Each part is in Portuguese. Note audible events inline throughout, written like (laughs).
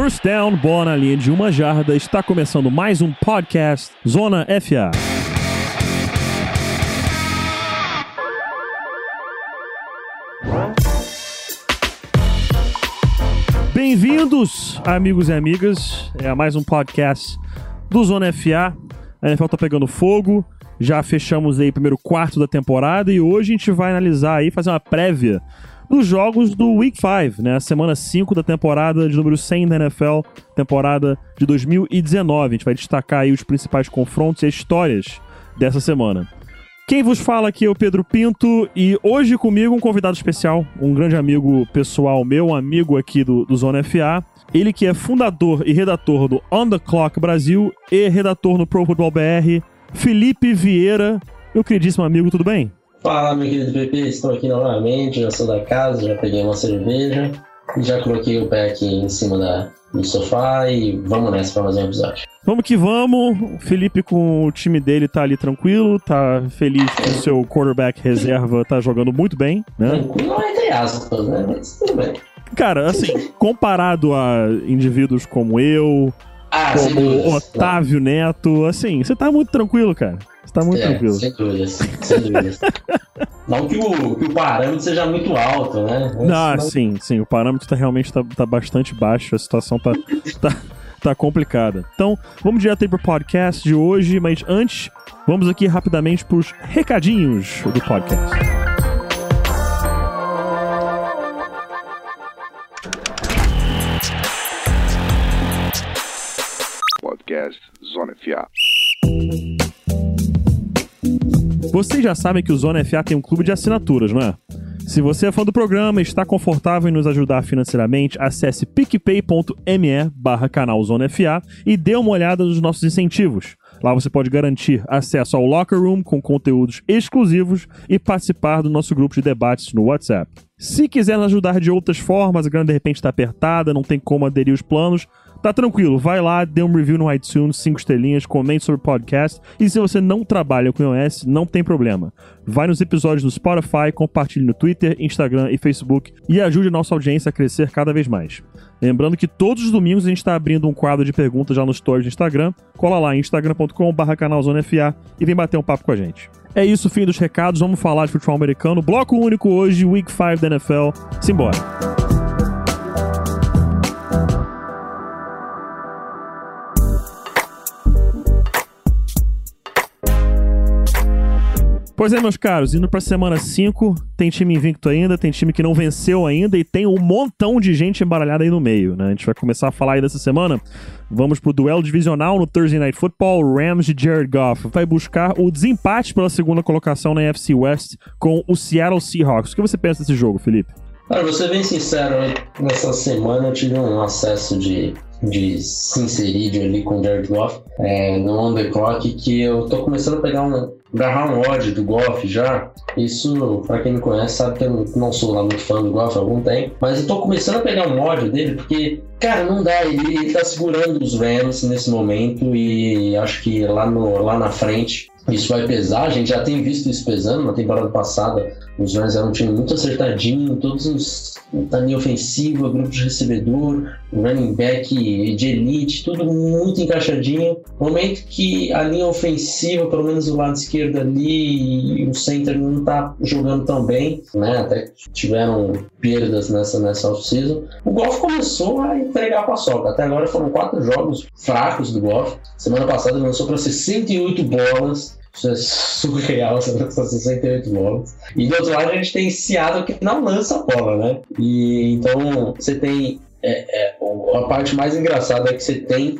First down, bola na linha de uma jarda. Está começando mais um podcast Zona FA. Bem-vindos, amigos e amigas, é mais um podcast do Zona FA. A NFL tá pegando fogo, já fechamos aí o primeiro quarto da temporada e hoje a gente vai analisar aí, fazer uma prévia dos jogos do Week 5, né? Semana 5 da temporada de número 100 da NFL, temporada de 2019. A gente vai destacar aí os principais confrontos e as histórias dessa semana. Quem vos fala aqui é o Pedro Pinto e hoje comigo um convidado especial, um grande amigo pessoal meu, um amigo aqui do, do Zona FA. Ele que é fundador e redator do On The Clock Brasil e redator no Pro Football BR, Felipe Vieira. Meu queridíssimo amigo, tudo bem? Fala, meu querido PP, estou aqui novamente, já sou da casa, já peguei uma cerveja e já coloquei o pé aqui em cima da, do sofá e vamos nessa para mais um episódio. Vamos que vamos. O Felipe com o time dele tá ali tranquilo, tá feliz que o seu quarterback reserva tá jogando muito bem, né? Tranquilo entre aspas, né? Mas tudo bem. Cara, assim, comparado a indivíduos como eu, Ah, como. Otávio Neto, assim, você tá muito tranquilo, cara. Você tá muito é, tranquilo. Sem dúvidas, sem dúvidas. (laughs) Não que o, que o parâmetro seja muito alto, né? Mas- Ah, mas- sim, sim. O parâmetro tá, realmente tá, tá bastante baixo. A situação tá, (laughs) tá, tá complicada. Então, vamos direto aí pro podcast de hoje, mas antes, vamos aqui rapidamente pros recadinhos do podcast. Podcast Zona FA. Vocês já sabem que o Zona FA tem um clube de assinaturas, não é? Se você é fã do programa e está confortável em nos ajudar financeiramente, acesse picpay.me barra canal Zona e dê uma olhada nos nossos incentivos. Lá você pode garantir acesso ao Locker Room com conteúdos exclusivos e participar do nosso grupo de debates no WhatsApp. Se quiser nos ajudar de outras formas, a grana de repente está apertada, não tem como aderir os planos, Tá tranquilo, vai lá, dê um review no iTunes, 5 estrelinhas, comente sobre o podcast. E se você não trabalha com iOS, não tem problema. Vai nos episódios do Spotify, compartilhe no Twitter, Instagram e Facebook e ajude a nossa audiência a crescer cada vez mais. Lembrando que todos os domingos a gente está abrindo um quadro de perguntas já no stories do Instagram. Cola lá em instagram.com.br canalzonefa e vem bater um papo com a gente. É isso, fim dos recados. Vamos falar de futebol americano. Bloco único hoje, Week 5 da NFL. Simbora. Pois é, meus caros, indo pra semana 5, tem time invicto ainda, tem time que não venceu ainda e tem um montão de gente embaralhada aí no meio, né? A gente vai começar a falar aí dessa semana. Vamos pro duelo divisional no Thursday Night Football. Rams de Jared Goff vai buscar o desempate pela segunda colocação na NFC West com o Seattle Seahawks. O que você pensa desse jogo, Felipe? Cara, vou ser bem sincero, nessa semana eu tive um acesso de, de sincerídeo ali com o Jared Goff é, no On The Clock que eu tô começando a pegar um, agarrar um ódio do Goff já. Isso, pra quem me conhece, sabe que eu não sou lá muito fã do Goff há algum tempo, mas eu tô começando a pegar um ódio dele porque, cara, não dá, ele, ele tá segurando os Rams nesse momento e acho que lá, no, lá na frente isso vai pesar, a gente já tem visto isso pesando na temporada passada. Os Rams eram um time muito acertadinho, todos os na linha ofensiva, grupo de recebedor, running back de elite, tudo muito encaixadinho. Momento que a linha ofensiva, pelo menos o lado esquerdo ali, e o center não tá jogando tão bem, né? Até tiveram perdas nessa, nessa off-season. O Golf começou a entregar a paçoca. Até agora foram quatro jogos fracos do Golf. Semana passada lançou para 68 bolas. Surreal, lança 68 bolas. E do outro lado a gente tem Seattle que não lança a bola, né? E então você tem. É, é, a parte mais engraçada é que você tem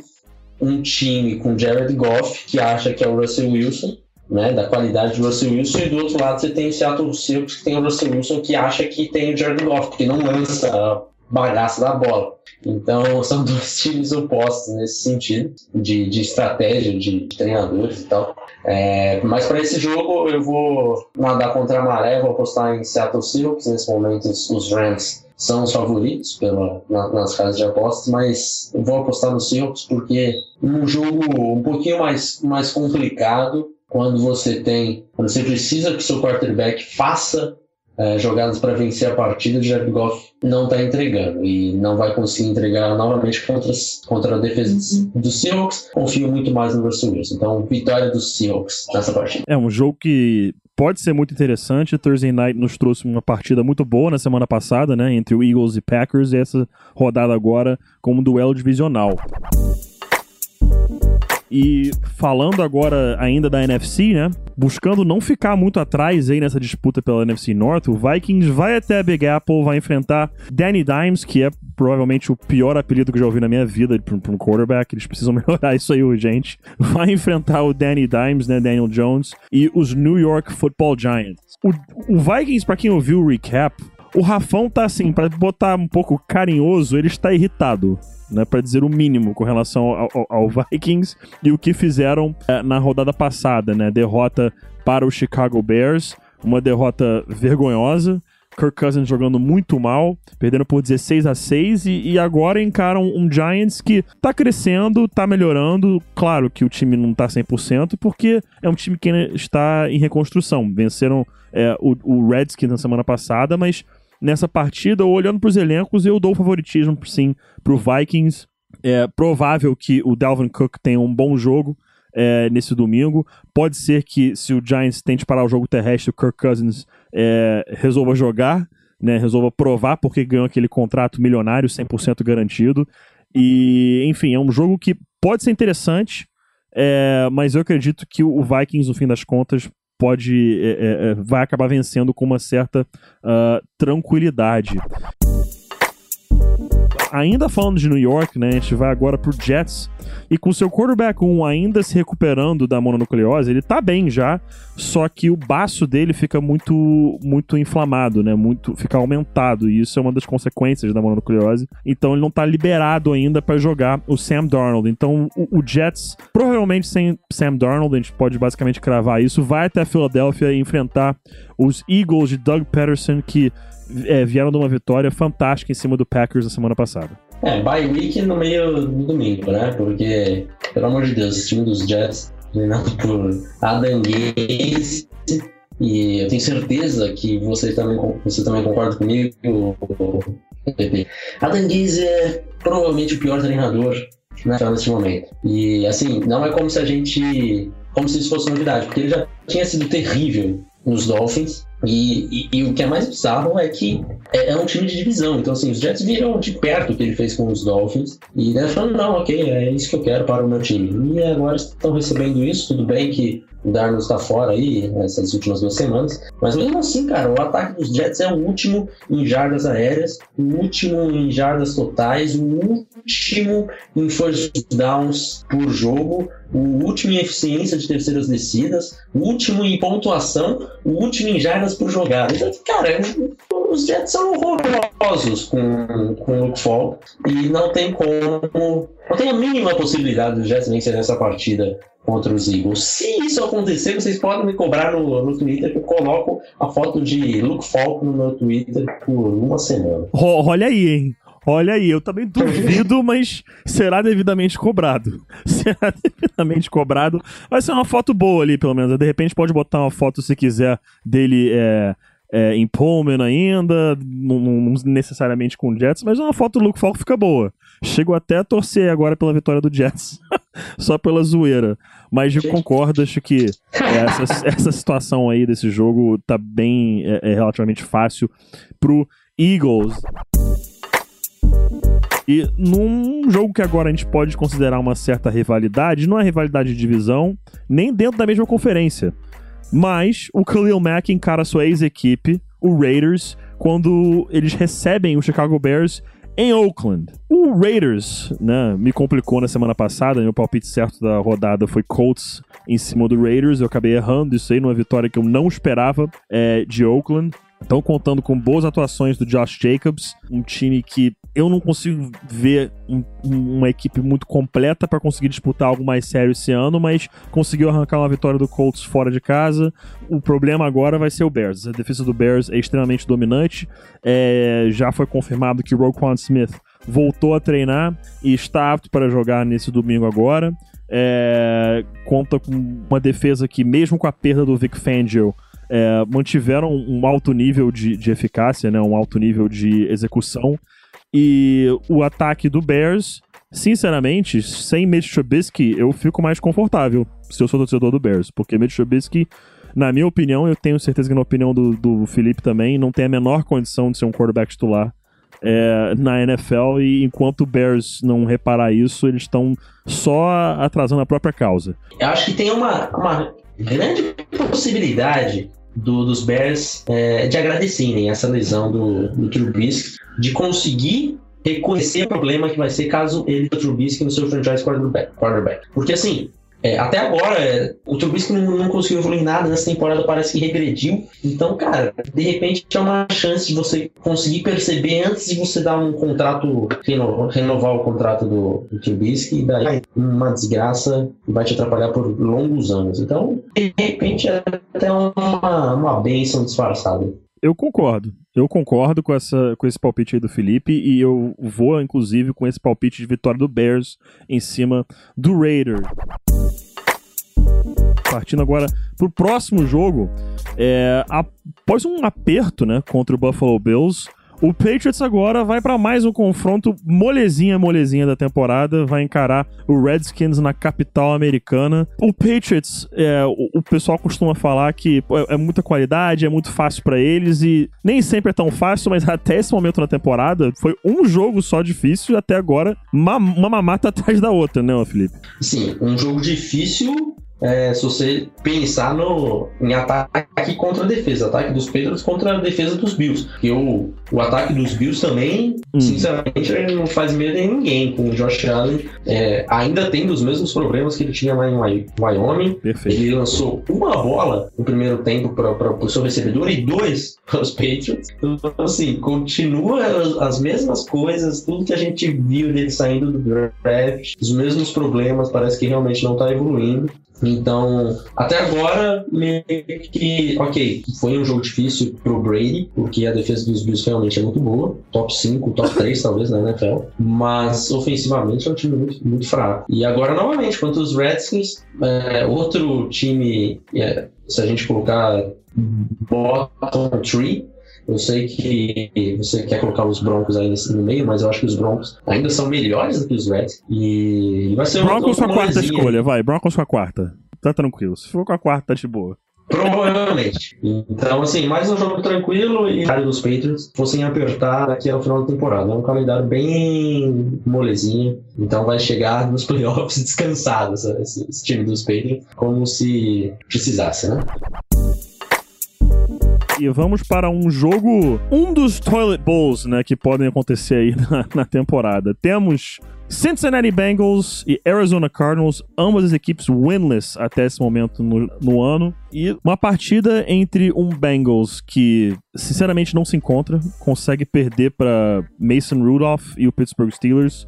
um time com Jared Goff que acha que é o Russell Wilson, né? Da qualidade do Russell Wilson, e do outro lado você tem o Seattle Seahawks que tem o Russell Wilson que acha que tem o Jared Goff, que não lança a bagaça da bola. Então são (laughs) dois times opostos nesse sentido, de, de estratégia, de treinadores e tal. É, mas para esse jogo eu vou nadar contra a maré, vou apostar em Seattle Seahawks. Nesse momento os Rams são os favoritos pela, na, nas casas de apostas, mas vou apostar no Seahawks porque num jogo um pouquinho mais, mais complicado, quando você tem, quando você precisa que seu quarterback faça é, jogadas para vencer a partida, o Jared Goff não está entregando e não vai conseguir entregar novamente contra, contra a defesa do Seahawks. Confio muito mais no Russell Wilson. Então, vitória dos Seahawks nessa partida. É um jogo que pode ser muito interessante. Thursday Night nos trouxe uma partida muito boa na semana passada, né, entre o Eagles e Packers, e essa rodada agora como um duelo divisional. E falando agora ainda da NFC, né? Buscando não ficar muito atrás aí nessa disputa pela NFC North, o Vikings vai até a Big Apple, vai enfrentar Danny Dimes, que é provavelmente o pior apelido que eu já ouvi na minha vida para um quarterback. Eles precisam (laughs) melhorar isso aí urgente. Vai enfrentar o Danny Dimes, né? Daniel Jones, e os New York Football Giants. O, o Vikings, para quem ouviu o recap, o Rafão tá assim, para botar um pouco carinhoso, ele está irritado né, para dizer o mínimo com relação ao, ao, Vikings e o que fizeram é, na rodada passada, né? Derrota para o Chicago Bears, uma derrota vergonhosa. Kirk Cousins jogando muito mal, perdendo por 16 a 6 e, e, agora encaram um Giants que tá crescendo, tá melhorando. Claro que o time não tá 100%, porque é um time que está em reconstrução. Venceram é, o, o Redskins na semana passada, mas nessa partida, olhando para os elencos, eu dou favoritismo, sim, para o Vikings. É provável que o Dalvin Cook tenha um bom jogo é, nesse domingo. Pode ser que, se o Giants tente parar o jogo terrestre, o Kirk Cousins é, resolva jogar, né, resolva provar porque ganhou aquele contrato milionário, 100% garantido. E, enfim, é um jogo que pode ser interessante, é, mas eu acredito que o Vikings, no fim das contas, pode é, é, é, vai acabar vencendo com uma certa uh, tranquilidade. Ainda falando de New York, né, a gente vai agora pro Jets. E com seu quarterback 1 ainda se recuperando da mononucleose, ele tá bem já, só que o baço dele fica muito muito inflamado, né? Muito fica aumentado, e isso é uma das consequências da mononucleose. Então ele não tá liberado ainda para jogar o Sam Darnold. Então o, o, Jets, provavelmente sem Sam Darnold, a gente pode basicamente cravar isso, vai até a Filadélfia enfrentar os Eagles de Doug Peterson que é, vieram de uma vitória fantástica em cima do Packers na semana passada. É, bye week no meio do domingo, né? Porque, pelo amor de Deus, esse time dos Jets, treinado por Adam Gaze, e eu tenho certeza que você também, você também concorda comigo, PP. Adam Gaze é provavelmente o pior treinador né, nesse momento. E, assim, não é como se a gente... Como se isso fosse novidade, porque ele já tinha sido terrível nos Dolphins, e, e, e, o que é mais bizarro é que é, é, um time de divisão. Então, assim, os Jets viram de perto o que ele fez com os Dolphins. E eles falaram, não, ok, é isso que eu quero para o meu time. E agora estão recebendo isso. Tudo bem que o Darnold está fora aí essas últimas duas semamas. Mas mesmo assim, cara, o ataque dos Jets é o último em jardas aéreas, o último em jardas totais, o último em first downs por jogo, o último em eficiência de terceiras descidas, o último em pontuação, o último em jardas por jogada. Então, cara, os Jets são horrorosos com, com o Luke Falk e não tem como. Não tem a mínima possibilidade dos Jets vencerem essa partida contra os Eagles. Se isso acontecer, vocês podem me cobrar no, no Twitter que eu coloco a foto de Luke Falk no meu Twitter por uma semana. Olha aí, hein? Olha aí, eu também duvido, (laughs) mas será devidamente cobrado. (laughs) Será devidamente cobrado. Vai ser uma foto boa ali, pelo menos. De repente pode botar uma foto, se quiser, dele é, é, em Pullman ainda, não, não, necessariamente com o Jets, mas uma foto do Luke Falk fica boa. Chego até a torcer agora pela vitória do Jets. (laughs) Só pela zoeira. Mas eu concordo, acho que essa, essa situação aí desse jogo tá bem é, é relativamente fácil pro Eagles. E num jogo que agora a gente pode considerar uma certa rivalidade, não é rivalidade de divisão, nem dentro da mesma conferência. Mas o Khalil Mack encara sua ex-equipe, o Raiders, quando eles recebem o Chicago Bears em Oakland. O Raiders, né, me complicou na semana passada, meu palpite certo da rodada foi Colts em cima do Raiders, eu acabei errando isso aí numa vitória que eu não esperava é, de Oakland. Estão contando com boas atuações do Josh Jacobs, um time que eu não consigo ver um, uma equipe muito completa para conseguir disputar algo mais sério esse ano, mas conseguiu arrancar uma vitória do Colts fora de casa. O problema agora vai ser o Bears. A defesa do Bears é extremamente dominante. É, já foi confirmado que Roquan Smith voltou a treinar e está apto para jogar nesse domingo agora. É, conta com uma defesa que, mesmo com a perda do Vic Fangio, é, mantiveram um alto nível de, de eficácia, né, um alto nível de execução. E o ataque do Bears, sinceramente, sem Mitch Trubisky, eu fico mais confortável se eu sou torcedor do Bears, porque Mitch Trubisky, na minha opinião, eu tenho certeza que na opinião do, do Felipe também, não tem a menor condição de ser um quarterback titular é, na NFL e enquanto o Bears não reparar isso, eles estão só atrasando a própria causa. Eu acho que tem uma, uma grande possibilidade do, dos Bears é, de agradecerem essa lesão do, do Trubisky, de conseguir reconhecer o problema que vai ser caso ele o Trubisky no seu franchise quarterback. quarterback. Porque assim, é, até agora, é, o Trubisky não, não conseguiu evoluir nada nessa temporada, parece que regrediu. Então, cara, de repente é uma chance de você conseguir perceber antes de você dar um contrato, renovar, renovar o contrato do, do Trubisky, e daí uma desgraça vai te atrapalhar por longos anos. Então, de repente é até uma, uma bênção disfarçada. Eu concordo. Eu concordo com, essa, com esse palpite aí do Felipe e eu vou, inclusive, com esse palpite de vitória do Bears em cima do Raider. Partindo agora pro próximo jogo, é, após um aperto né, contra o Buffalo Bills, o Patriots agora vai para mais um confronto molezinha, molezinha da temporada. Vai encarar o Redskins na capital americana. O Patriots, é, o, o, pessoal costuma falar que é, é muita qualidade, é muito fácil para eles e nem sempre é tão fácil, mas (laughs) até esse momento na temporada foi um jogo só difícil e até agora uma, uma mamata (laughs) atrás da outra, né, Felipe? Sim, um jogo difícil é, se você pensar no, em ataque contra a defesa, ataque dos Patriots contra a defesa dos Bills. Porque o, o ataque dos Bills também, hum. sinceramente, não faz medo em ninguém. Com o Josh Allen é, ainda tendo os mesmos problemas que ele tinha lá em Wyoming. Perfeito. Ele lançou uma bola no primeiro tempo para o seu recebedor e dois (laughs) para os Patriots. Então, assim, continua as, as mesmas coisas, tudo que a gente viu dele saindo do draft, os mesmos problemas, parece que realmente não está evoluindo. Então, até agora, meio que, ok, foi um jogo difícil pro Brady, porque a defesa dos Bills realmente é muito boa, top 5, top 3 talvez na NFL, mas ofensivamente é um time muito, muito fraco. E agora, novamente, contra os Redskins, é, outro time, é, se a gente colocar bottom 3, eu sei que você quer colocar os Broncos aí no meio, mas eu acho que os Broncos ainda são melhores do que os Reds. E vai ser Broncos com a quarta escolha, vai. Broncos com a quarta. Tá tranquilo. Se for com a quarta, tá de boa. Provavelmente. Então, assim, mais um jogo tranquilo e o dos Patriots fossem apertar aqui ao final da temporada. É um calendário bem molezinho. Então vai chegar nos (laughs) playoffs descansados esse, esse time dos Patriots, como se precisasse, né? E vamos para um jogo, um dos Toilet Bowls, né, que podem acontecer aí (laughs) na, na temporada. Temos Cincinnati Bengals e Arizona Cardinals, ambas as equipes winless até esse momento no, no, ano. E uma partida entre um Bengals que, sinceramente, não se encontra, consegue perder para Mason Rudolph e o Pittsburgh Steelers.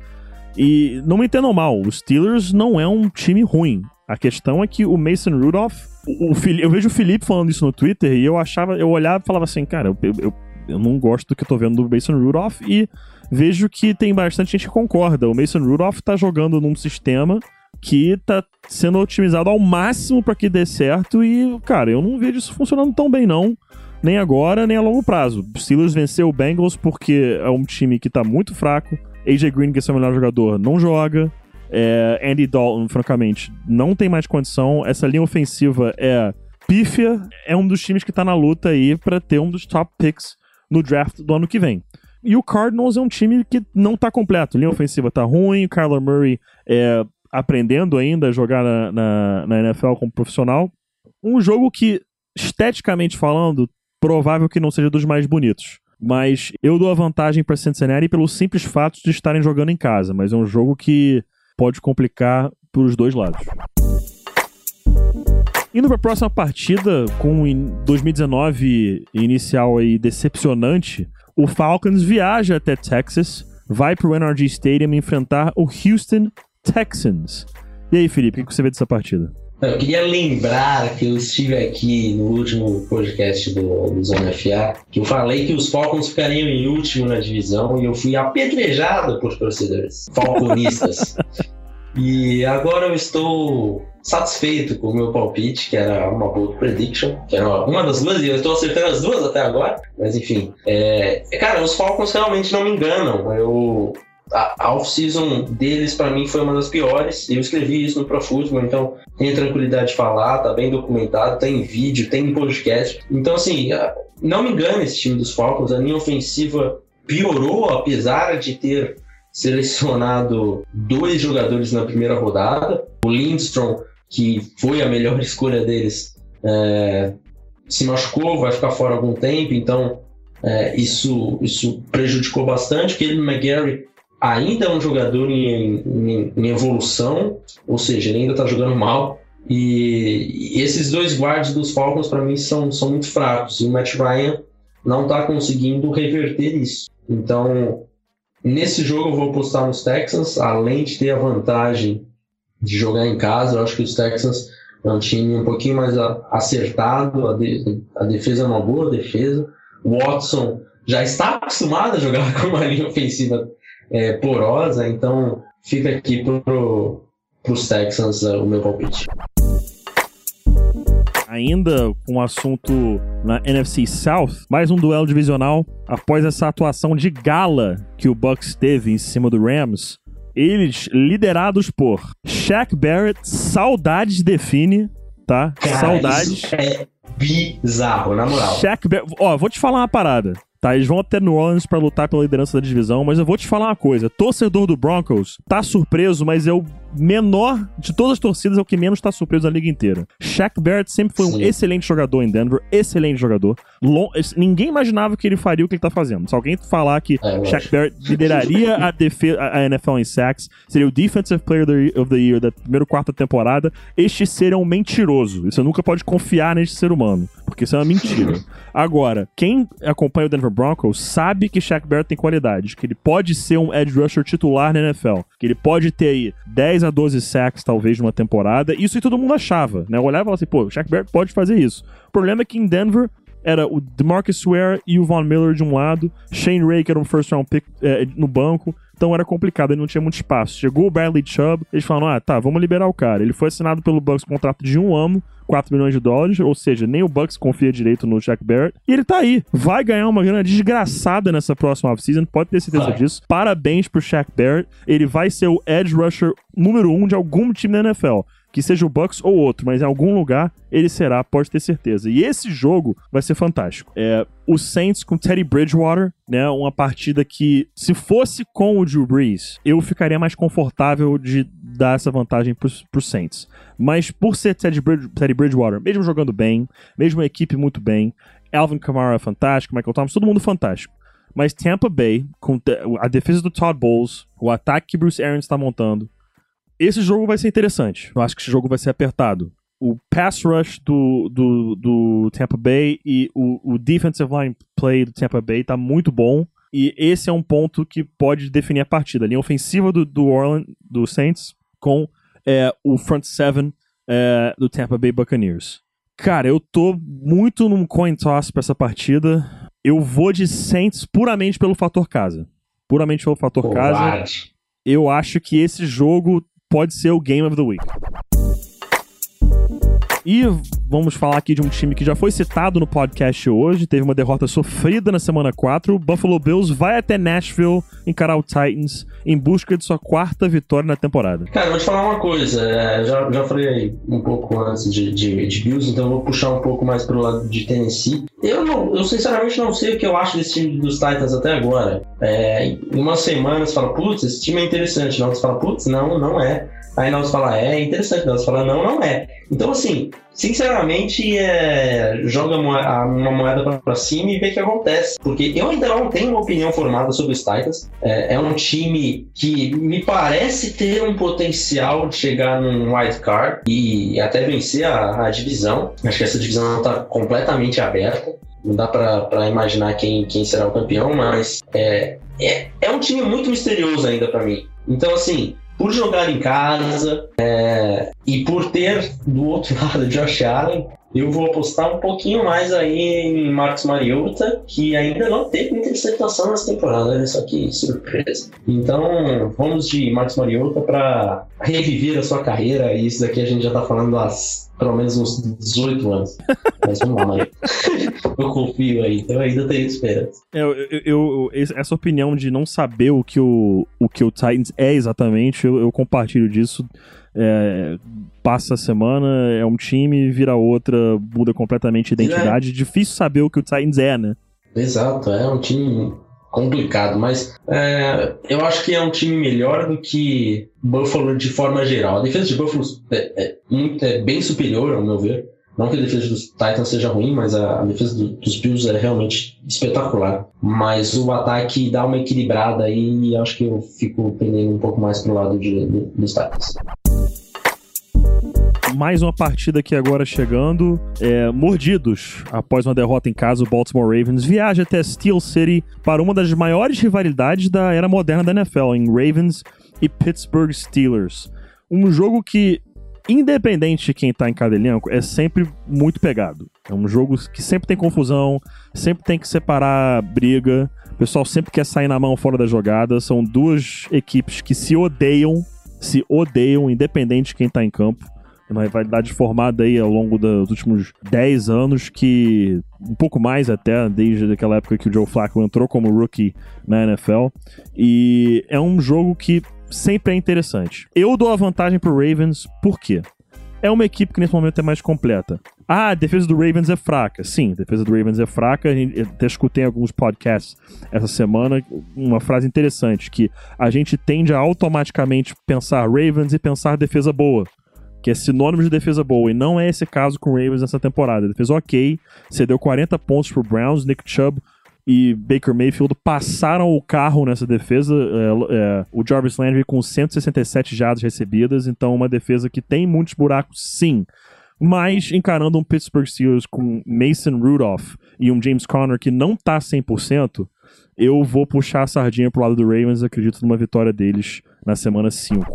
E não me entendam mal, os Steelers não é um time ruim. A questão é que o Mason Rudolph. O, o, eu vejo o Felipe falando isso no Twitter e eu achava, eu olhava e falava assim, cara, eu, eu, eu não gosto do que eu tô vendo do Mason Rudolph e vejo que tem bastante gente que concorda. O Mason Rudolph tá jogando num sistema que tá sendo otimizado ao máximo para que dê certo e, cara, eu não vejo isso funcionando tão bem não, nem agora, nem a longo prazo. O Steelers venceu o Bengals porque é um time que tá muito fraco. AJ Green, que é seu melhor jogador, não joga. É, Andy Dalton, francamente, não tem mais condição. Essa linha ofensiva é pífia. É um dos times que tá na luta aí para ter um dos top picks no draft do ano que vem. E o Cardinals é um time que não tá completo. Linha ofensiva tá ruim, o Kyler Murray é aprendendo ainda a jogar na, na, na NFL como profissional. Um jogo que, esteticamente falando, provável que não seja dos mais bonitos. Mas eu dou a vantagem para Cincinnati pelo simples fato de estarem jogando em casa. Mas é um jogo que pode complicar para os dois lados. Indo para a próxima partida, com 2019 inicial aí decepcionante, o Falcons viaja até Texas, vai para o NRG Stadium enfrentar o Houston Texans. E aí, Felipe, o que você vê dessa partida? Eu queria lembrar que eu estive aqui no último podcast do, do Zona FA, que eu falei que os Falcons ficariam em último na divisão e eu fui apedrejado por torcedores falconistas. (laughs) e agora eu estou satisfeito com o meu palpite, que era uma bold prediction, que era uma das duas, e eu estou acertando as duas até agora, mas enfim. É, cara, os Falcons realmente não me enganam. Eu, a off-season deles, para mim, foi uma das piores. Eu escrevi isso no Pro Football, então tenho tranquilidade de falar, tá bem documentado, tem vídeo, tem podcast. Então, assim, não me engana esse time dos Falcons, a linha ofensiva piorou, apesar de ter selecionado dois jogadores na primeira rodada. O Lindstrom que foi a melhor (laughs) escolha deles, é, se machucou, vai ficar fora algum tempo, então é, isso, isso prejudicou bastante. Que ele McGarry ainda é um jogador em, em, em evolução, ou seja, ele ainda está jogando mal. E, e, esses dois guards dos Falcons, para mim, são, são muito fracos. E o Matt Ryan não está conseguindo reverter isso. Então, nesse jogo, eu vou apostar nos Texans, além de ter a vantagem de jogar em casa. Eu acho que os Texans é um time um pouquinho mais acertado, a, de, a defesa é uma boa defesa. O Watson já está acostumado a jogar (laughs) com uma linha ofensiva é, porosa, então fica aqui para os Texans uh, o meu palpite. Ainda com o assunto na NFC South, mais um duelo divisional após essa atuação de gala que o Bucks teve em cima do Rams eles liderados por Shaq Barrett, saudades define, tá? Cara, saudades. é bizarro, na moral. Shaq Barrett, ó, vou te falar uma parada. Tá, eles vão até New Orleans para lutar pela liderança da divisão, mas eu vou te falar uma coisa: torcedor do Broncos tá surpreso, mas o menor de todas as torcidas, é o que menos tá surpreso na liga inteira. Shaq Barrett sempre foi Sim. um excelente jogador em Denver, excelente jogador. Long, ninguém imaginava que ele faria o que ele tá fazendo. Se alguém falar que é, Shaq Barrett lideraria a, defesa, a NFL em sacks, seria o Defensive Player of the Year da primeira quarta temporada, este ser é um mentiroso. Você nunca pode confiar neste ser humano, porque isso é uma mentira. (laughs) Agora, quem acompanha o Denver Broncos sabe que Shaq Barrett tem qualidade, que ele pode ser um edge rusher titular na NFL, que ele pode ter aí 10 a 12 sacks talvez numa temporada. Isso aí todo mundo achava, né? Eu olhava e falava assim, pô, o Shaq Barrett pode fazer isso. O problema é que em Denver era o DeMarcus Ware e o Von Miller de um lado, Shane Ray, que era um first round pick é, no banco, então era complicado, ele não tinha muito espaço. Chegou o Bradley Chubb, eles falaram: ah, tá, vamos liberar o cara. Ele foi assinado pelo Bucks contrato de um ano, 4 milhões de dólares, ou seja, nem o Bucks confia direito no Jack Barrett. E ele tá aí. Vai ganhar uma grana desgraçada nessa próxima offseason, pode ter certeza disso. Parabéns pro Shaq Barrett. Ele vai ser o edge rusher número um de algum time da NFL que seja o Bucks ou outro, mas em algum lugar ele será, pode ter certeza. E esse jogo vai ser fantástico. É o Saints com Teddy Bridgewater, né? Uma partida que, se fosse com o Drew Brees, eu ficaria mais confortável de dar essa vantagem pro, pro Saints. Mas por ser Teddy, Bridge, Teddy Bridgewater, mesmo jogando bem, mesmo a equipe muito bem, Alvin Kamara fantástico, Michael Thomas, todo mundo fantástico. Mas Tampa Bay, com a defesa do Todd Bowles, o ataque que Bruce Arians está montando, esse jogo vai ser interessante. Eu acho que esse jogo vai ser apertado. O pass rush do, do, do Tampa Bay e o, o defensive line play do Tampa Bay tá muito bom. E esse é um ponto que pode definir a partida. A linha ofensiva do, do Orland, do Saints, com é, o front seven é, do Tampa Bay Buccaneers. Cara, eu tô muito num coin toss pra essa partida. Eu vou de Saints puramente pelo fator casa. Puramente pelo fator casa. Eu acho que esse jogo pode ser o Game of the Week. E vamos falar aqui de um time que já foi citado no podcast hoje, teve uma derrota sofrida na semana 4. O Buffalo Bills vai até Nashville encarar o Titans em busca de sua quarta vitória na temporada. Cara, vou te falar uma coisa. É, já, já falei um pouco antes de, de, de Bills, então vou puxar um pouco mais pro lado de Tennessee. Eu, não, eu sinceramente não sei o que eu acho desse time dos Titans até agora. É, em uma semana você fala, putz, esse time é interessante. Não, você fala, putz, não, não é. Aí nós fala, é interessante, nós fala, não, não é. Então, assim, sinceramente, é, joga uma, moeda para cima e vê o que acontece. Porque eu ainda não tenho uma opinião formada sobre os Titans. É, é, um time que me parece ter um potencial de chegar num wild card e até vencer a, a divisão. Acho que essa divisão está completamente aberta. Não dá para imaginar quem, quem será o campeão, mas é, é, é um time muito misterioso ainda para mim. Então, assim, por jogar em casa é, e por ter do outro (laughs) lado Josh Allen, eu vou apostar um pouquinho mais aí em Marcos Mariota, que ainda não teve interceptação nessa temporada, olha só que surpresa. Então, vamos de Marcos Mariota para reviver a sua carreira, e isso daqui a gente já tá falando há pelo menos uns 18 anos. (laughs) Mas vamos lá, Mariota. eu confio aí, então ainda tenho esperança. É, eu, eu, eu, essa opinião de não saber o que o, o, que o Titans é exatamente, eu, eu compartilho disso. É, passa a semana, é um time, vira outra, muda completamente a identidade. É. Difícil saber o que o Titans é, né? Exato, é um time complicado, mas é, eu acho que é um time melhor do que Buffalo de forma geral. A defesa de Buffalo é, é, muito, é bem superior, ao meu ver. Não que a defesa dos Titans seja ruim, mas a, a defesa do, dos Bills é realmente espetacular. Mas o ataque dá uma equilibrada aí e acho que eu fico pendendo um pouco mais pro lado de, de, dos Titans mais uma partida aqui agora chegando. É, mordidos após uma derrota em casa, o Baltimore Ravens viaja até Steel City para uma das maiores rivalidades da era moderna da NFL, em Ravens e Pittsburgh Steelers. Um jogo que, independente de quem tá em cada elenco, é sempre muito pegado. É um jogo que sempre tem confusão, sempre tem que separar briga. O pessoal sempre quer sair na mão fora da jogada. São duas equipes que se odeiam, se odeiam, independente de quem tá em campo uma rivalidade formada aí ao longo dos últimos 10 anos, que um pouco mais até, desde aquela época que o Joe Flacco entrou como rookie na NFL. E é um jogo que sempre é interessante. Eu dou a vantagem pro Ravens, por quê? É uma equipe que nesse momento é mais completa. Ah, a defesa do Ravens é fraca. Sim, a defesa do Ravens é fraca. Eu até escutei em alguns podcasts essa semana uma frase interessante: que a gente tende a automaticamente pensar Ravens e pensar defesa boa que é sinônimo de defesa boa, e não é esse caso com o Ravens nessa temporada. defesa ok, cedeu 40 pontos pro Browns, Nick Chubb e Baker Mayfield passaram o carro nessa defesa. É, é, o Jarvis Landry com 167 jardas recebidas, então uma defesa que tem muitos buracos, sim. Mas encarando um Pittsburgh Steelers com Mason Rudolph e um James Conner que não tá 100%, eu vou puxar a sardinha pro lado do Ravens, acredito numa vitória deles na semana 5.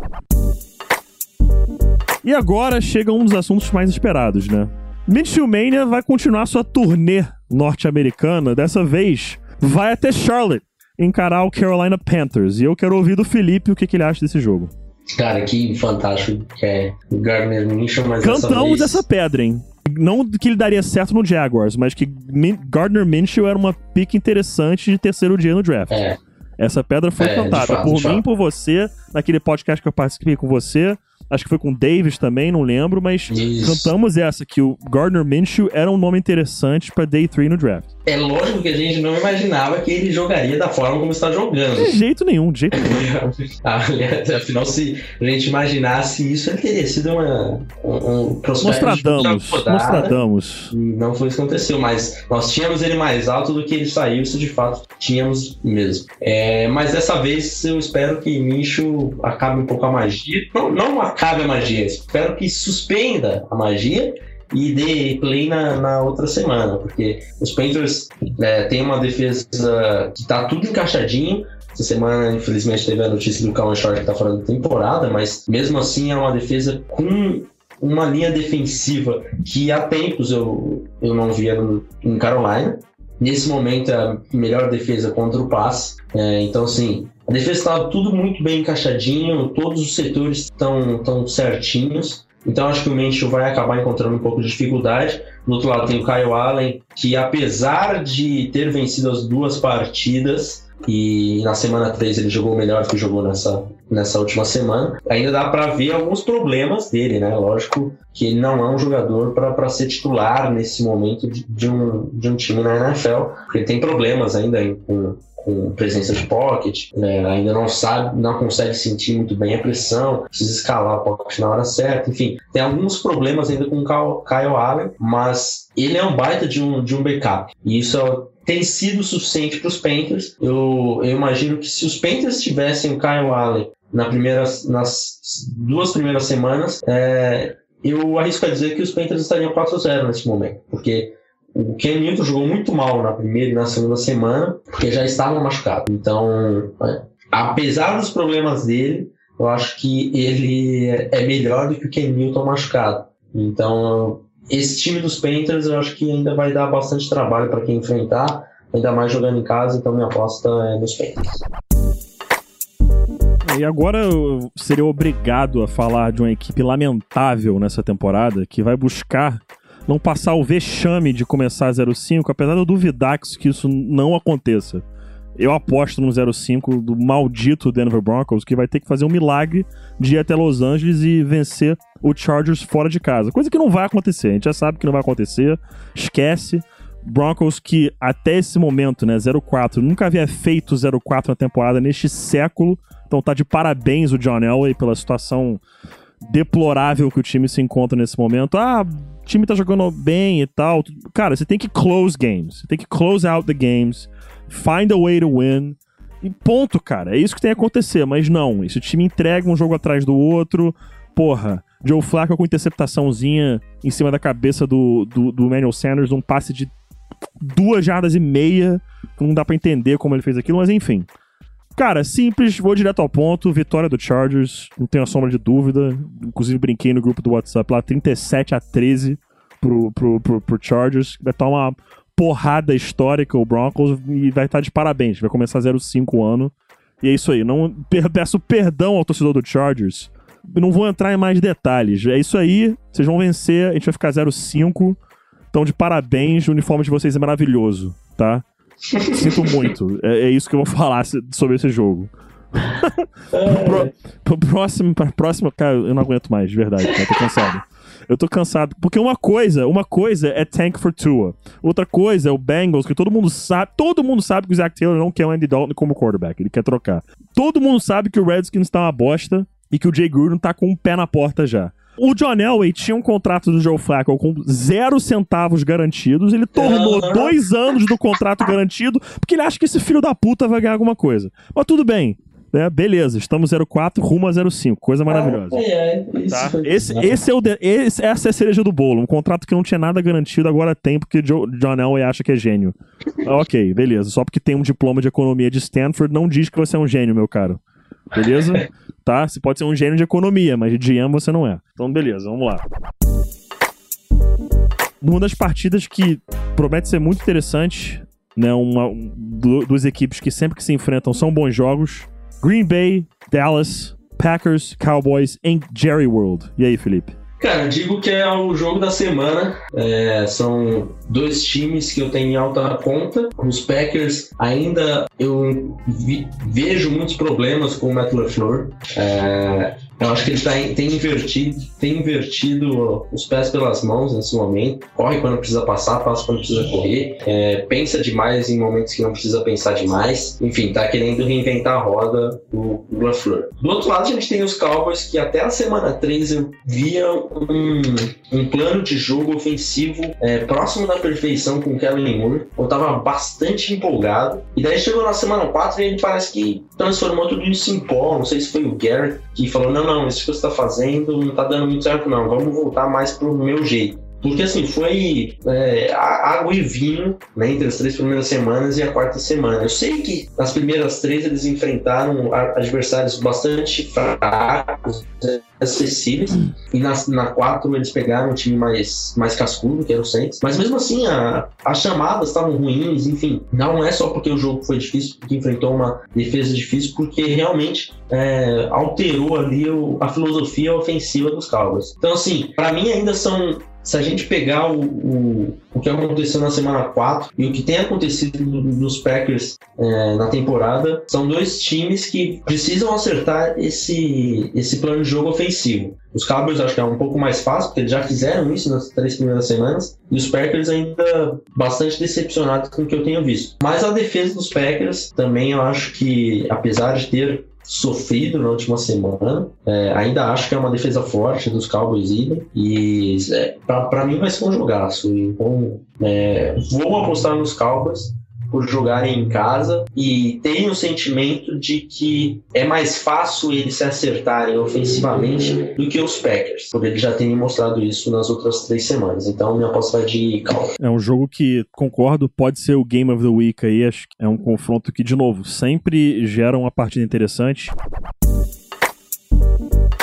E agora chega um dos assuntos mais esperados, né? Mania vai continuar sua turnê norte-americana, dessa vez vai até Charlotte encarar o Carolina Panthers. E eu quero ouvir do Felipe o que, que ele acha desse jogo. Cara, que fantástico que é o Gardner Minshew, mas Cantamos vez... essa pedra, hein? Não que ele daria certo no Jaguars, mas que Gardner Minshew era uma pique interessante de terceiro dia no draft. É. Essa pedra foi é, cantada fato, por mim, por você, naquele podcast que eu participei com você acho que foi com o Davis também, não lembro, mas Isso. cantamos essa, que o Gardner Minshew era um nome interessante para Day 3 no draft. É lógico que a gente não imaginava que ele jogaria da forma como está jogando. De jeito nenhum, de jeito nenhum. (laughs) Ah, afinal, se a gente imaginasse isso, ele teria sido uma, um, um prospecto Nostradamus, Nostradamus. Não foi isso que aconteceu, mas nós tínhamos ele mais alto do que ele saiu, isso de fato tínhamos mesmo. É, mas dessa vez eu espero que Minshew acabe um pouco a magia. Não, não acabe a magia, espero que suspenda a magia e dê play na, na outra semana, porque os Panthers é, têm uma defesa que tá tudo encaixadinho. Essa semana, infelizmente, teve a notícia do Calvin Short que tá fora da temporada, mas mesmo assim é uma defesa com uma linha defensiva que há tempos eu, eu não via no, em Carolina. Nesse momento é a melhor defesa contra o passe. É, então, assim, a defesa estava tudo muito bem encaixadinho, todos os setores estão tão certinhos. Então acho que o Minshew vai acabar encontrando um pouco de dificuldade. Do outro lado tem o Kyle Allen, que apesar de ter vencido as duas partidas, e na semana 3 ele jogou melhor que jogou nessa, nessa última semana. Ainda dá para ver alguns problemas dele, né? Lógico que ele não é um jogador para ser titular nesse momento de, de, um, de um time na NFL, porque ele tem problemas ainda com com presença de pocket, né? ainda não sabe, não consegue sentir muito bem a pressão, precisa escalar o pocket na hora certa, enfim, tem alguns problemas ainda com o Kyle Allen, mas ele é um baita de um, de um backup, e isso tem sido suficiente para os Panthers. Eu, eu imagino que se os Panthers tivessem o Kyle Allen na primeira, nas duas primeiras semanas, é, eu arrisco a dizer que os Panthers estariam 4-0 nesse momento, porque o Ken Newton jogou muito mal na primeira e na segunda semana, porque já estava machucado. Então, é, apesar dos problemas dele, eu acho que ele é melhor do que o Ken Newton machucado. Então, esse time dos Panthers eu acho que ainda vai dar bastante trabalho para quem enfrentar, ainda mais jogando em casa, então minha aposta é nos Panthers. E agora eu seria obrigado a falar de uma equipe lamentável nessa temporada que vai buscar não passar o vexame de começar 0-5, apesar de eu duvidar que isso não aconteça. Eu aposto no 0-5 do maldito Denver Broncos, que vai ter que fazer um milagre de ir até Los Angeles e vencer o Chargers fora de casa. Coisa que não vai acontecer, a gente já sabe que não vai acontecer. Esquece. Broncos que até esse momento, né, 0-4, nunca havia feito 0-4 na temporada neste século. Então tá de parabéns o John Elway pela situação deplorável que o time se encontra nesse momento. Ah, time tá jogando bem e tal. Cara, você tem que close games. Você tem que close out the games. Find a way to win. E ponto, cara. É isso que tem que acontecer. Mas não, esse time entrega um jogo atrás do outro. Porra, Joe Flacco com interceptaçãozinha em cima da cabeça do, do, do Manuel Sanders, um passe de duas jardas e meia. Não dá para entender como ele fez aquilo, mas enfim. Cara, simples, vou direto ao ponto. Vitória do Chargers, não tenho a sombra de dúvida. Inclusive, brinquei no grupo do WhatsApp lá, 37 a 13 pro, pro, pro, pro Chargers. Vai estar uma porrada histórica o Broncos e vai estar de parabéns. Vai começar 0-5 o ano. E é isso aí. Não peço perdão ao torcedor do Chargers. Não vou entrar em mais detalhes. É isso aí. Vocês vão vencer. A gente vai ficar 0-5. Então, de parabéns. O uniforme de vocês é maravilhoso, tá? Sinto muito. É, é, isso que eu vou falar sobre esse jogo. (laughs) pro, pro próximo, pra próxima, cara, eu não aguento mais, de verdade, cara, tô cansado. Eu tô cansado. Porque uma coisa, uma coisa é tank for Tua. Outra coisa é o Bengals, que todo mundo sabe, todo mundo sabe que o Zach Taylor não quer o Andy Dalton como quarterback, ele quer trocar. Todo mundo sabe que o Redskins tá uma bosta e que o Jay Gruden tá com um pé na porta já. O John Elway tinha um contrato do Joe Flacco com zero centavos garantidos. Ele tornou uhum. dois anos do contrato (laughs) garantido porque ele acha que esse filho da puta vai ganhar alguma coisa. Mas tudo bem. Né? Beleza, estamos 04 rumo a 05. Coisa ah, maravilhosa. Ah, é, é. Tá? Esse, esse é o de... esse, essa é a cereja do bolo. Um contrato que não tinha nada garantido, agora tem, porque Joe, John Elway acha que é gênio. ok, beleza. Só porque tem um diploma de economia de Stanford, não diz que você é um gênio, meu caro. Beleza? (laughs) tá? Você pode ser um gênio de economia, mas de GM você não é. Então, beleza, vamos lá. Uma das partidas que promete ser muito interessante, né? Uma, duas equipes que sempre que se enfrentam são bons jogos. Green Bay, Dallas, Packers, Cowboys em Jerry World. E aí, Felipe? Cara, digo que é o jogo da semana. É, são dois times que eu tenho em alta conta. Os Packers ainda eu vi, vejo muitos problemas com o Matt LaFleur. É, eu acho que ele tá, tem, invertido, tem invertido os pés pelas mãos nesse momento. Corre quando precisa passar, passa quando precisa correr. É, pensa demais em momentos que não precisa pensar demais. Enfim, tá querendo reinventar a roda do, LaFleur. Do outro lado, a gente tem os Cowboys que até a semana 3 eu via um, um plano de jogo ofensivo é, próximo da perfeição com o Kellen Moore. Eu tava bastante empolgado. E daí chegou na semana 4 e ele parece que transformou tudo isso em pó. Não sei se foi o Garrett que falou: não, não, isso que você está fazendo não está dando muito certo, não. Vamos voltar mais pro meu jeito. Porque assim, foi é, água e vinho né, entre as três primeiras semanas e a quarta semana. Eu sei que nas primeiras três eles enfrentaram adversários bastante fracos, acessíveis. E na, na 4 eles pegaram um time mais, mais cascudo, que era o Saints. Mas mesmo assim, a, as chamadas estavam ruins, enfim. Não é só porque o jogo foi difícil, porque enfrentou uma defesa difícil, porque realmente é, alterou ali o, a filosofia ofensiva dos Cowboys. Então, assim, para mim ainda são se a gente pegar o, o, o, que aconteceu na semana 4 e o que tem acontecido nos Packers é, na temporada, são dois times que precisam acertar esse, esse plano de jogo ofensivo. Os Cowboys acho que é um pouco mais fácil, porque eles já fizeram isso nas três primeiras semanas, e os Packers ainda bastante decepcionados com o que eu tenho visto. Mas a defesa dos Packers também eu acho que, apesar de ter sofrido na última semana. É, ainda acho que é uma defesa forte dos Cowboys idem. E é, para mim vai ser um jogaço. Então, é, vou apostar nos Cowboys por jogarem em casa e tenho o sentimento de que é mais fácil eles se acertarem ofensivamente do que os Packers, porque eles já têm mostrado isso nas outras três semanas. Então minha aposta vai de calma. É um jogo que, concordo, pode ser o Game of the Week aí. Acho que é um confronto que, de novo, sempre gera uma partida interessante.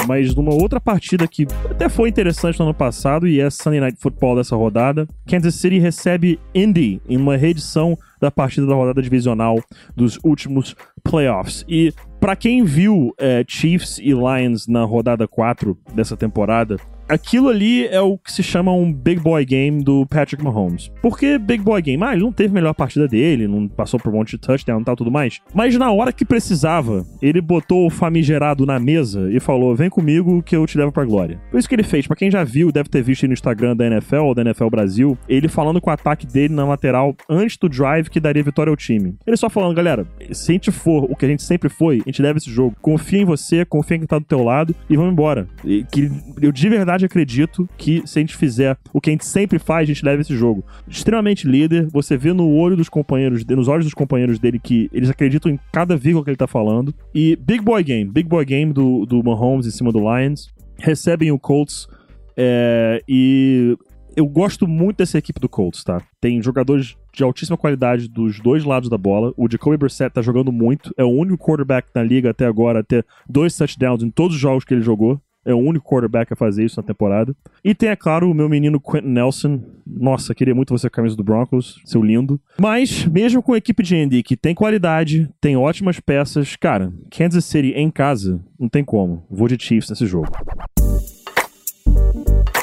Mas numa outra partida que até foi interessante no ano passado e é Sunday Night Football dessa rodada, Kansas City recebe Indy em uma reedição da partida da rodada divisional dos últimos playoffs. E para quem viu é, Chiefs e Lions na rodada 4 dessa temporada, aquilo ali é o que se chama um big boy game do Patrick Mahomes. Por que big boy game? Ah, ele não teve a melhor partida dele, não passou por um monte de touchdown e tal, tudo mais. Mas na hora que precisava, ele botou o famigerado na mesa e falou: vem comigo que eu te levo pra glória. Foi isso que ele fez. Pra quem já viu, deve ter visto no Instagram da NFL ou da NFL Brasil, ele falando com o ataque dele na lateral antes do drive que daria vitória ao time. Ele só falando, galera, se a gente for o que a gente sempre foi, a gente leva esse jogo. Confia em você, confia em quem tá do teu lado e vamos embora. E que eu de verdade acredito que se a gente fizer o que a gente sempre faz, a gente leva esse jogo. Extremamente líder, você vê no olho dos companheiros, nos olhos dos companheiros dele que eles acreditam em cada vírgula que ele tá falando. E Big Boy Game, Big Boy Game do, do Mahomes em cima do Lions. Recebem o Colts é, e eu gosto muito dessa equipe do Colts, tá? Tem jogadores de altíssima qualidade dos dois lados da bola. O Jacoby Brissett tá jogando muito. É o único quarterback na liga até agora a ter dois touchdowns em todos os jogos que ele jogou. É o único quarterback a fazer isso na temporada. E tem, é claro, o meu menino Quentin Nelson. Nossa, queria muito você com a camisa do Broncos, seu lindo. Mas, mesmo com a equipe de Andy que tem qualidade, tem ótimas peças, cara, Kansas City em casa, não tem como. Vou de Chiefs nesse jogo.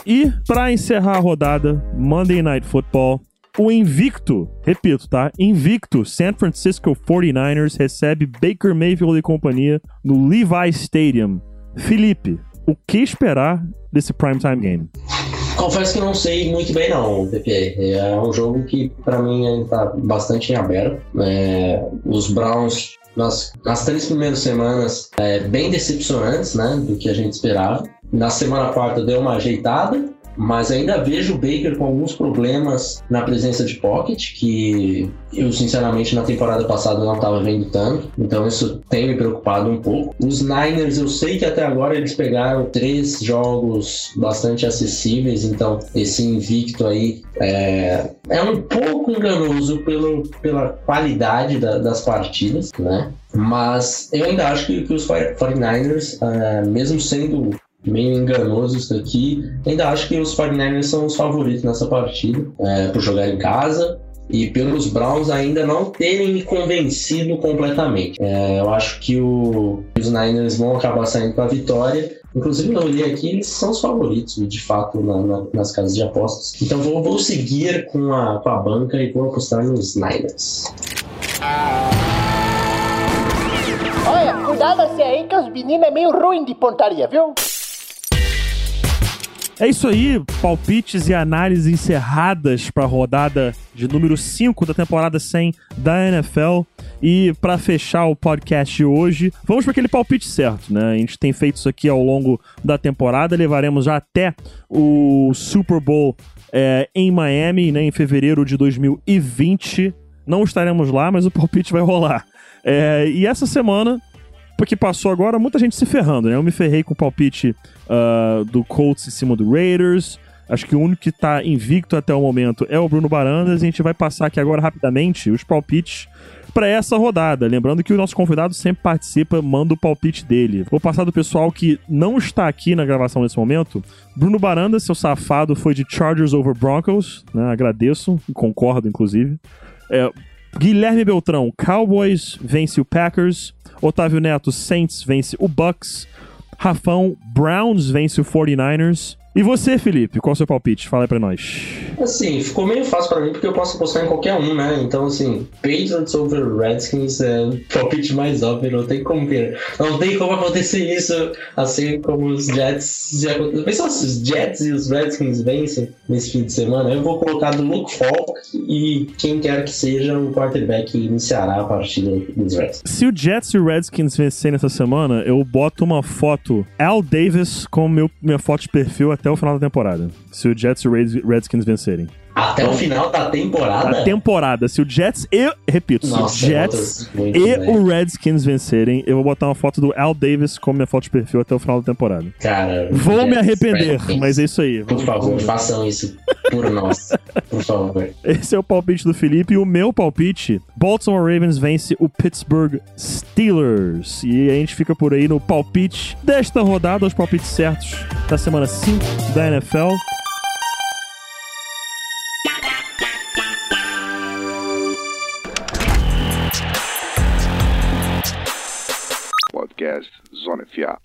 E, para encerrar a rodada, Monday Night Football, o invicto, repito, tá? Invicto San Francisco 49ers recebe Baker Mayfield e companhia no Levi Stadium. Felipe, o que esperar desse primetime game? Confesso que não sei muito bem não, PP. É um jogo que para mim ainda tá bastante em aberto. É, os Browns nas, nas três primeiras semanas é, bem decepcionantes, né, do que a gente esperava. Na semana quarta deu uma ajeitada, mas ainda vejo o Baker com alguns problemas na presença de pocket, que eu sinceramente na temporada passada não estava vendo tanto, então isso tem me preocupado um pouco. Os Niners, eu sei que até agora eles pegaram três jogos bastante acessíveis, então esse invicto aí é, é um pouco enganoso pelo, pela qualidade da, das partidas, né? Mas eu ainda acho que, que os 49ers, uh, mesmo sendo meio enganoso isso aqui. Ainda acho que os 49ers são os favoritos nessa partida, é, por jogar em casa e pelos Browns ainda não terem me convencido completamente. É, eu acho que o, os Niners vão acabar saindo com a vitória. Inclusive, eu olhei aqui, eles são os favoritos, de fato, na, na, nas casas de apostas. Então, vou, vou seguir com a, com a banca e vou apostar nos Niners. Olha, cuidado assim aí que os meninos é meio ruim de pontaria, viu? É isso aí, palpites e análises encerradas para a rodada de número 5 da temporada 100 da NFL. E para fechar o podcast de hoje, vamos para aquele palpite certo, né? A gente tem feito isso aqui ao longo da temporada, levaremos já até o Super Bowl é, em Miami, né, em fevereiro de 2020. Não estaremos lá, mas o palpite vai rolar. É, e essa semana que passou agora, muita gente se ferrando, né? Eu me ferrei com o palpite uh, do Colts em cima do Raiders. Acho que o único que tá invicto até o momento é o Bruno Barandas. E a gente vai passar aqui agora rapidamente os palpites para essa rodada. Lembrando que o nosso convidado sempre participa, manda o palpite dele. Vou passar do pessoal que não está aqui na gravação nesse momento. Bruno Barandas, seu safado, foi de Chargers over Broncos. Né? Agradeço, concordo, inclusive. É, Guilherme Beltrão, Cowboys vence o Packers. Otávio Neto, Saints vence o Bucks. Rafão, Browns vence o 49ers. E você, Felipe, qual é o seu palpite? Fala aí pra nós. Assim, ficou meio fácil pra mim porque eu posso apostar em qualquer um, né? Então, assim, Patriots over Redskins é o palpite mais óbvio, não tem como ver. Não tem como acontecer isso assim como os Jets já aconteceu. Pensou se os Jets e os Redskins vencem nesse fim de semana? Eu vou colocar do Luke Falk e quem quer que seja o quarterback iniciará a partida dos Redskins. Se o Jets e o Redskins vencerem essa semana, eu boto uma foto Al Davis como meu, minha foto de perfil até o final da temporada. Se o Jets e o Redskins vencerem. Até o final da temporada? Da temporada. Se o Jets e, repito, Nossa, se o Jets e né? o Redskins vencerem, eu vou botar uma foto do Al Davis como minha foto de perfil até o final da temporada. Cara, Vou me Jets, arrepender, Redskins, mas é isso aí. Por favor, façam isso por nós. Por favor. Esse é o palpite do Felipe e o meu palpite: Baltimore Ravens vence o Pittsburgh Steelers. E a gente fica por aí no palpite desta rodada, os palpites certos da semana 5 da NFL. Podcast Zona FA.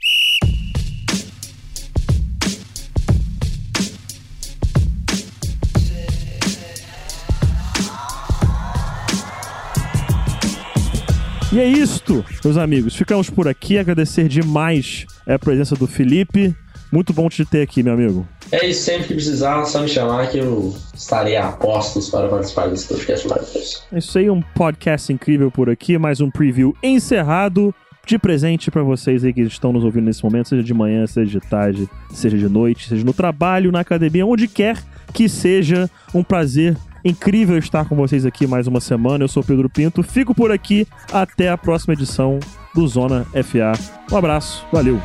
E é isto, meus amigos. Ficamos por aqui. Agradecer demais a presença do Felipe. Muito bom te ter aqui, meu amigo. É isso, sempre que precisar, só me chamar que eu estarei a postos para participar desse podcast maravilhoso. É isso aí, um podcast incrível por aqui. Mais um preview encerrado. De presente para vocês aí que estão nos ouvindo nesse momento, seja de manhã, seja de tarde, seja de noite, seja no trabalho, na academia, onde quer que seja. Um prazer incrível estar com vocês aqui mais uma semana. Eu sou Pedro Pinto, fico por aqui. Até a próxima edição do Zona FA. Um abraço, valeu!